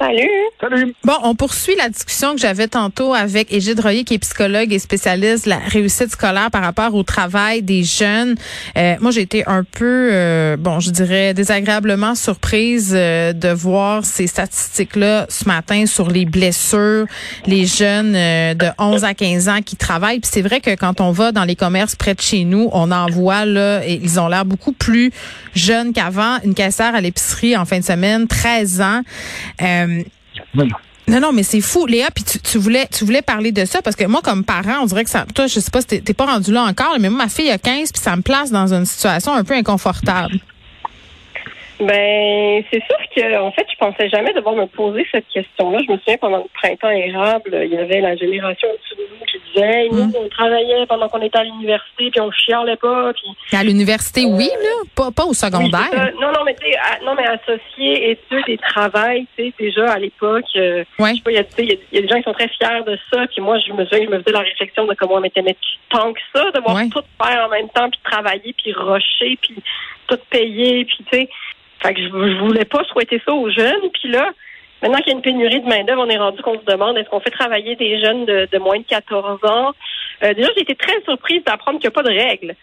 Salut. Salut. Bon, on poursuit la discussion que j'avais tantôt avec Égide Royer, qui est psychologue et spécialiste de la réussite scolaire par rapport au travail des jeunes. Euh, moi, j'ai été un peu, euh, bon, je dirais désagréablement surprise euh, de voir ces statistiques-là ce matin sur les blessures, les jeunes euh, de 11 à 15 ans qui travaillent. Puis c'est vrai que quand on va dans les commerces près de chez nous, on en voit là, et ils ont l'air beaucoup plus jeunes qu'avant. Une caissière à l'épicerie en fin de semaine, 13 ans. Euh, non, non, mais c'est fou. Léa, puis tu, tu, voulais tu voulais parler de ça parce que moi, comme parent, on dirait que ça. Toi, je sais pas si t'es pas rendu là encore, mais moi, ma fille a 15, puis ça me place dans une situation un peu inconfortable. Ben, c'est sûr que, en fait, je pensais jamais devoir me poser cette question-là. Je me souviens pendant le printemps érable, il y avait la génération au-dessus de nous qui disait, nous, Mm. on travaillait pendant qu'on était à l'université, puis on chialait pas, puis À l'université, oui, là, pas, pas au secondaire. non, non, mais tu non, mais associés études et travail, tu sais, déjà à l'époque, euh, Ouais. je sais pas, il y a- y, y des gens qui sont très fiers de ça, puis moi, je me souviens, je me faisais la réflexion de comment on m'était mettre tant que ça, de voir Ouais. tout faire en même temps, puis travailler, puis rusher, puis tout payer, puis tu sais, fait que je, je voulais pas souhaiter ça aux jeunes, puis là, maintenant qu'il y a une pénurie de main d'œuvre, on est rendu qu'on se demande est-ce qu'on fait travailler des jeunes de, de moins de 14 ans? Euh, déjà, j'ai été très surprise d'apprendre qu'il n'y a pas de règles.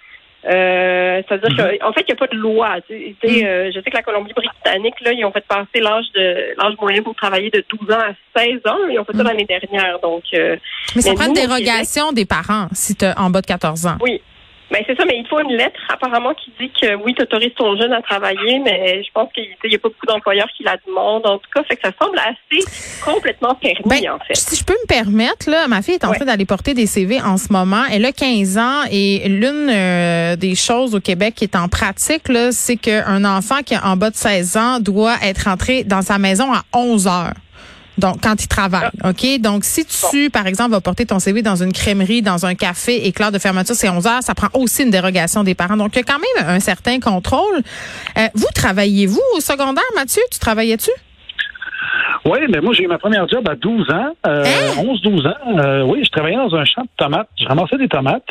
Euh, C'est-à-dire qu'en fait, il n'y a pas de loi. Tu sais, euh, je sais que la Colombie-Britannique, là, ils ont fait passer l'âge de l'âge moyen pour travailler de 12 ans à 16 ans. Ils ont fait ça l'année dernière. Donc, euh, mais ça mais prend une nous, dérogation des parents si tu en bas de 14 ans. oui. Ben c'est ça, mais il faut une lettre apparemment qui dit que oui, tu autorises ton jeune à travailler, mais je pense qu'il n'y a pas beaucoup d'employeurs qui la demandent. En tout cas, fait que ça semble assez complètement permis, Ben, en fait. si je peux me permettre, là, ma fille est en Ouais. train d'aller porter des CV en ce moment. Elle a 15 ans et l'une euh, des choses au Québec qui est en pratique, là, c'est qu'un enfant qui a en bas de 16 ans doit être rentré dans sa maison à 11 heures. Donc, quand il travaille, OK? Donc, si tu, par exemple, vas porter ton CV dans une crèmerie, dans un café et que l'heure de fermeture, c'est 11 heures, ça prend aussi une dérogation des parents. Donc, il y a quand même un certain contrôle. Euh, vous, travaillez-vous au secondaire, Mathieu? Tu travaillais-tu? Oui, mais moi, j'ai eu ma première job à 12 ans, euh, Hein? 11-12 ans. Euh, oui, je travaillais dans un champ de tomates. Je ramassais des tomates.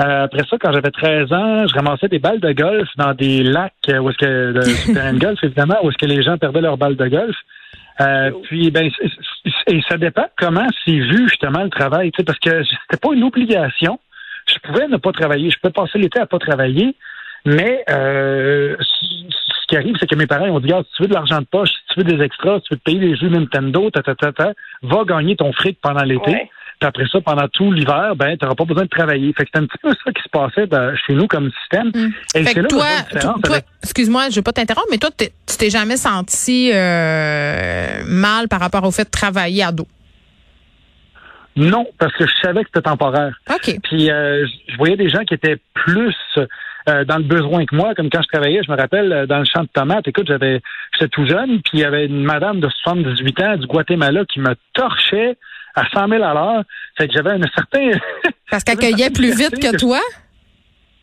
Euh, après ça, quand j'avais 13 ans, je ramassais des balles de golf dans des lacs où est-ce que le terrain de golf, évidemment, où est-ce que les gens perdaient leurs balles de golf. Euh, puis ben et ça dépend comment c'est vu justement le travail, parce que c'était pas une obligation. Je pouvais ne pas travailler, je pouvais passer l'été à pas travailler, mais euh, ce qui arrive, c'est que mes parents ont dit, Regarde, si tu veux de l'argent de poche, si tu veux des extras, si tu veux te payer des jeux Nintendo, ta, ta, ta, ta, va gagner ton fric pendant l'été. Puis après ça, pendant tout l'hiver, ben, tu n'auras pas besoin de travailler. Fait que c'est un petit peu ça qui se passait dans- chez nous comme système. Et Fait c'est que là toi, toi- avec- excuse-moi, je veux pas t'interrompre, mais toi, tu t'es jamais senti euh, mal par rapport au fait de travailler à dos? Non, parce que je savais que c'était temporaire. Puis euh, je- voyais des gens qui étaient plus euh, dans le besoin que moi, comme quand je travaillais, je me rappelle, dans le champ de tomates, écoute, j'avais j'étais tout jeune, puis il y avait une madame de 78 ans du Guatemala qui me torchait à 100 000 à l'heure. Fait que j'avais un certain... Parce qu'elle cueillait plus vite que toi?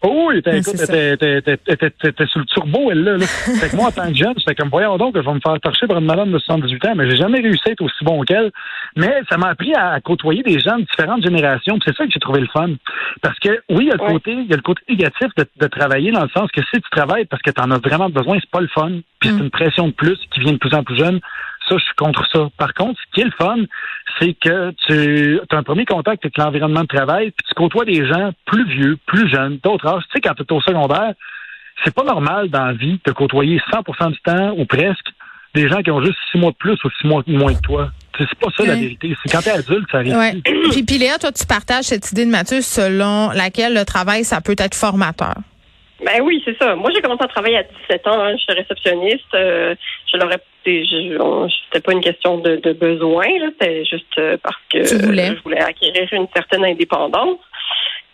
Oh, oui, écoute, t'étais t'étais- t'étais- t'étais sur le turbo, elle, là. là. Fait que moi, en tant que jeune, j'étais comme, voyons donc je vais me faire torcher par une madame de 78 ans, mais j'ai jamais réussi à être aussi bon qu'elle. Mais ça m'a appris à, à côtoyer des gens de différentes générations, c'est ça que j'ai trouvé le fun. Parce que, oui, il y a le Ouais. côté, il y a le côté négatif de, de travailler dans le sens que si tu travailles parce que tu en as vraiment besoin, c'est pas le fun, puis Mm. c'est une pression de plus qui vient de plus en plus jeune. Ça, je suis contre ça. Par contre, ce qui est le fun, c'est que tu as un premier contact avec l'environnement de travail, puis tu côtoies des gens plus vieux, plus jeunes, d'autres âges. Tu sais, quand tu es au secondaire, c'est pas normal dans la vie de côtoyer 100 du temps, ou presque, des gens qui ont juste six mois de plus ou six mois de moins que toi. C'est c'est pas ça la vérité. C'est quand t'es adulte, ça arrive. Ouais. puis, puis Léa, toi, tu partages cette idée de Mathieu selon laquelle le travail, ça peut être formateur. Ben oui, c'est ça. Moi, j'ai commencé à travailler à 17 ans. Hein. J'étais réceptionniste. Euh, je l'aurais. C'était pas une question de, de besoin. C'était juste euh, parce que je voulais acquérir une certaine indépendance.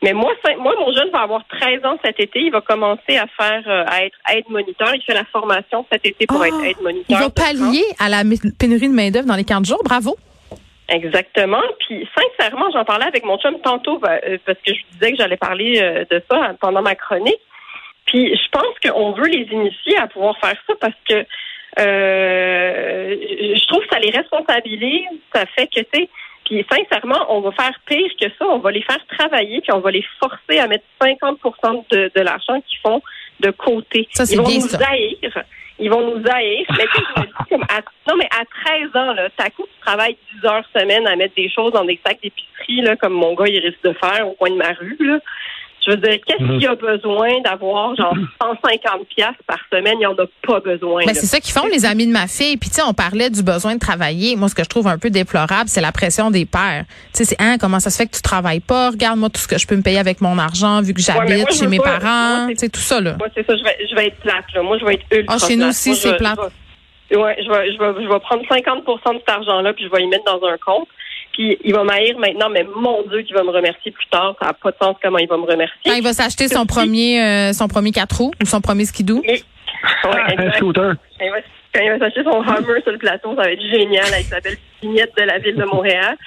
Mais moi, moi, mon jeune va avoir 13 ans cet été. Il va commencer à faire, euh, à être aide-moniteur. Il fait la formation cet été pour Oh, être aide-moniteur. Il va de France. pallier à la pénurie de main-d'œuvre dans les 15 jours. Bravo. Exactement. Puis sincèrement, j'en parlais avec mon chum tantôt euh, parce que je disais que j'allais parler de ça pendant ma chronique. Puis je pense qu'on veut les initier à pouvoir faire ça parce que euh, je trouve que ça les responsabilise. Ça fait que, tu sais, puis sincèrement, on va faire pire que ça. On va les faire travailler, puis on va les forcer à mettre 50 de, de l'argent qu'ils font de côté. Ça, Ils vont bien, nous ça. haïr. Ils vont nous haïr. Mais tu sais, je me dis comme à- non, mais à 13 ans, là, t'as coup, tu travailles 10 heures semaine à mettre des choses dans des sacs d'épicerie, là, comme mon gars, il risque de faire au coin de ma rue, là. Je veux dire, qu'est-ce Mhm. qu'il y a besoin d'avoir, genre, 150 piastres par semaine? Il n'y en a pas besoin. Ben, là. c'est ça qu'ils font, les amis de ma fille. Puis, tu sais, on parlait du besoin de travailler. Moi, ce que je trouve un peu déplorable, c'est la pression des pères. Tu sais, c'est, hein, comment ça se fait que tu travailles pas? Regarde-moi tout ce que je peux me payer avec mon argent, vu que mais j'habite chez mes pas- parents. moi, c'est- Tu sais, tout ça, là. Moi, c'est ça, je vais, je vais être plate, là. Moi, je vais être ultra Ah, chez nous aussi, Moi, c'est plate. Je vais, ouais, je vais, je vais, je vais prendre 50% de cet argent-là, puis je vais y mettre dans un compte. Puis il va m'haïr maintenant, mais mon Dieu, qu'il va me remercier plus tard. Ça n'a pas de sens comment il va me remercier. Quand il va s'acheter son premier, euh, son premier quatre roues ou son premier skidoo. Ouais, Un scooter. Quand il va, s'acheter son Hummer sur le plateau, ça va être génial avec sa belle vignette de la ville de Montréal.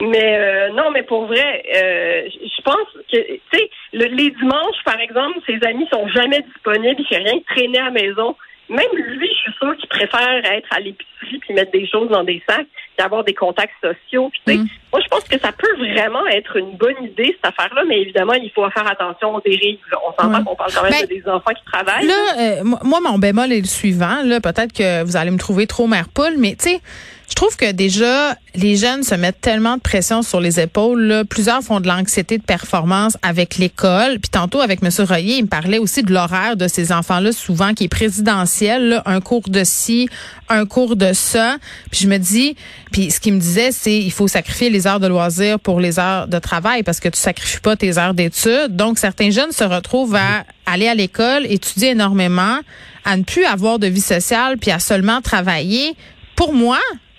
Mais euh, non, mais pour vrai, euh, je je pense que, tu sais, le- les dimanches, par exemple, ses amis sont jamais disponibles, il fait rien que traîner à la maison. Même lui, je suis sûre qu'il préfère être à l'épicerie puis mettre des choses dans des sacs d'avoir des contacts sociaux. Puis, Mm. Moi, je pense que ça peut vraiment être une bonne idée, cette affaire-là, mais évidemment, il faut faire attention aux dérives. On s'entend Ouais. qu'on parle quand même Ben, de des enfants qui travaillent. Là, euh, moi, moi, mon bémol est le suivant. Là, peut-être que vous allez me trouver trop mère poule, mais tu sais, je trouve que déjà les jeunes se mettent tellement de pression sur les épaules. Là. Plusieurs font de l'anxiété de performance avec l'école. Puis tantôt avec M. Royer, il me parlait aussi de l'horaire de ces enfants-là, souvent qui est présidentiel. là. un cours de ci, un cours de ça. Puis je me dis, puis ce qu'il me disait, c'est il faut sacrifier les heures de loisirs pour les heures de travail parce que tu sacrifies pas tes heures d'études. Donc certains jeunes se retrouvent à aller à l'école, étudier énormément, à ne plus avoir de vie sociale, puis à seulement travailler. Pour moi,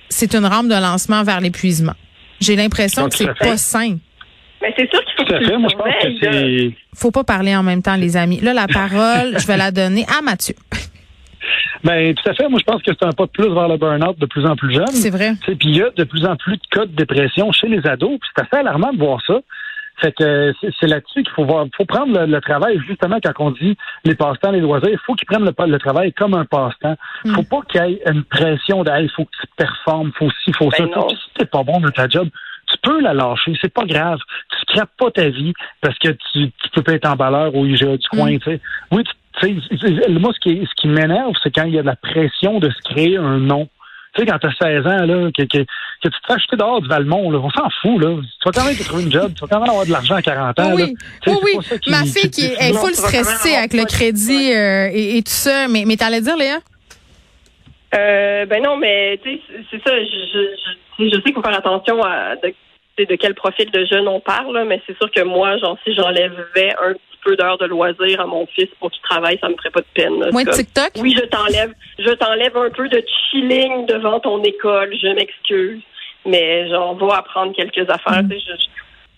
c'est une rampe de lancement vers l'épuisement. J'ai l'impression que c'est pas sain. Mais c'est sûr qu'il faut Tout à que tu fait. le Moi, je pense que surveilles, là. c'est. Faut pas parler en même temps, les amis. Là, la parole, je vais la donner à Mathieu. Ben, tout à fait. Moi, je pense que c'est un pas de plus vers le burn-out de plus en plus jeune. C'est vrai. Puis il y a de plus en plus de cas de dépression chez les ados. Puis c'est assez alarmant de voir ça. Fait que euh, c'est- là-dessus qu'il faut voir, faut prendre le, le travail justement quand on dit les passe-temps, les loisirs. Il faut qu'ils prennent le, le travail comme un passe-temps. Mm. Faut pas qu'il y ait une pression de, il faut que tu performes, faut ci, faut ça. Ben Si t'es pas bon dans ta job, tu peux la lâcher. C'est pas grave. Tu scrapes pas ta vie parce que tu, tu peux pas être en valeur au IGA du coin. Mm. Tu sais. Oui, tu moi, ce qui, ce qui m'énerve, c'est quand il y a de la pression de se créer un nom. Tu sais, quand t'as 16 ans, là, que, que, que tu te fais acheter dehors du Valmont, là, on s'en fout, là. Tu vas quand même te trouver une job, tu vas quand même avoir de l'argent à 40 ans, oui, là. oui, sais, oui. qui- Ma fille qui est, full stressée avec le crédit euh, et, et tout ça. Mais, mais t'allais dire, Léa? Euh, ben non, mais tu sais, c'est ça. Je, je, je, je sais qu'il faut faire attention à de, quel profil de jeune on parle, là, mais c'est sûr que moi, genre, si j'enlèvais un peu d'heures de loisirs à mon fils pour qu'il travaille, ça me ferait pas de peine. là. Moins de TikTok? Oui, je t'enlève, je t'enlève un peu de chilling devant ton école. Je m'excuse, mais genre, va apprendre quelques affaires. je- je-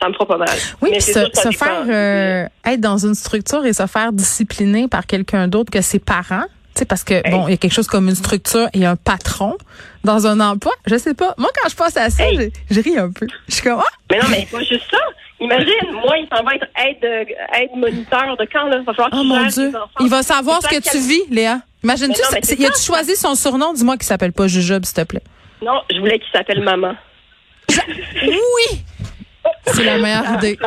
ça me fera pas mal. Oui, Mais se, sûr faire euh, être dans une structure et se faire discipliner par quelqu'un d'autre que ses parents. Tu sais, parce que, bon, il y a quelque chose comme une structure et un patron dans un emploi. Je sais pas. Moi, quand je pense à ça, Hey. je, je ris un peu. Je suis comme, ah, Mais non, mais pas juste ça. Imagine, moi, il s'en va être aide, aide moniteur de quand, là. Il va falloir oh mon Dieu. Il va savoir ce que tu vis, Léa. Imagine-tu, y a-tu choisi son surnom? Dis-moi qu'il s'appelle pas Jujube, s'il te plaît. Non, je voulais qu'il s'appelle maman. Oui! C'est la meilleure idée.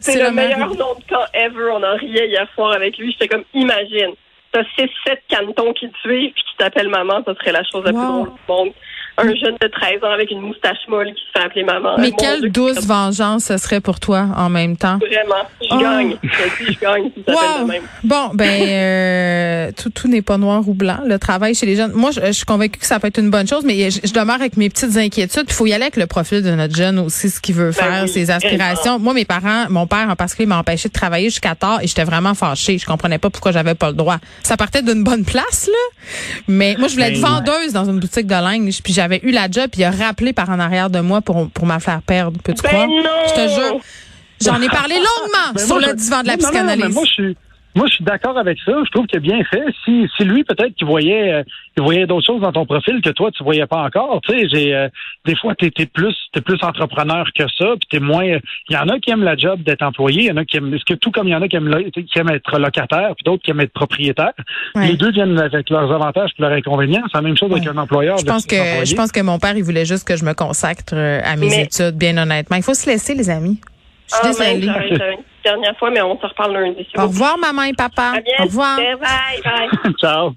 C'est le meilleur nom de camp ever. On en riait hier soir avec lui. J'étais comme, imagine, t'as 6-7 cantons qui te suivent puis qui t'appellent maman, ça serait la chose la plus drôle du monde. Un jeune de 13 ans avec une moustache molle qui se fait appeler maman. Mais Mon quelle Dieu, douce vengeance ce serait pour toi en même temps. Vraiment, je Oh. gagne. Je te dis, je gagne Wow. de même. Bon, ben, euh, tout, tout n'est pas noir ou blanc. Le travail chez les jeunes. Moi, je, je suis convaincue que ça peut être une bonne chose, mais je, je demeure avec mes petites inquiétudes. Il faut y aller avec le profil de notre jeune aussi, ce qu'il veut Ben faire, oui, ses aspirations. Moi, mes parents, mon père en particulier, m'a empêché de travailler jusqu'à tard et j'étais vraiment fâchée. Je comprenais pas pourquoi j'avais pas le droit. Ça partait d'une bonne place, là. Mais moi, je voulais être Ben, vendeuse dans une boutique de linge. Puis j'avais eu la job, puis il a rappelé par en arrière de moi pour, pour me faire perdre. Peux-tu Ben croire? non! Je te jure. J'en ai parlé longuement Ben, sur moi, le divan de la Non, non, non, mais psychanalyse. moi, je suis. Moi, je suis d'accord avec ça. Je trouve qu'il a bien fait. Si, si lui, peut-être qu'il voyait, euh, il voyait d'autres choses dans ton profil que toi, tu voyais pas encore. Tu sais, j'ai euh, des fois, t'es es plus, t'es plus entrepreneur que ça, puis t'es moins. Il y en a qui aiment la job d'être employé. Il y en a qui aiment, est-ce que tout comme il y en a qui aiment, qui aiment être locataire, puis d'autres qui aiment être propriétaire. Ouais. Les deux viennent avec leurs avantages et leurs inconvénients. C'est la même chose avec un employeur. Je pense que employé. je pense que mon père il voulait juste que je me consacre euh, à mes Mais- études, bien honnêtement. Il faut se laisser, les amis. Je Ah, suis ben, désolée. une dernière fois, mais on se reparle lundi. Au revoir, maman et papa. À. Au revoir. Bye bye. Ciao.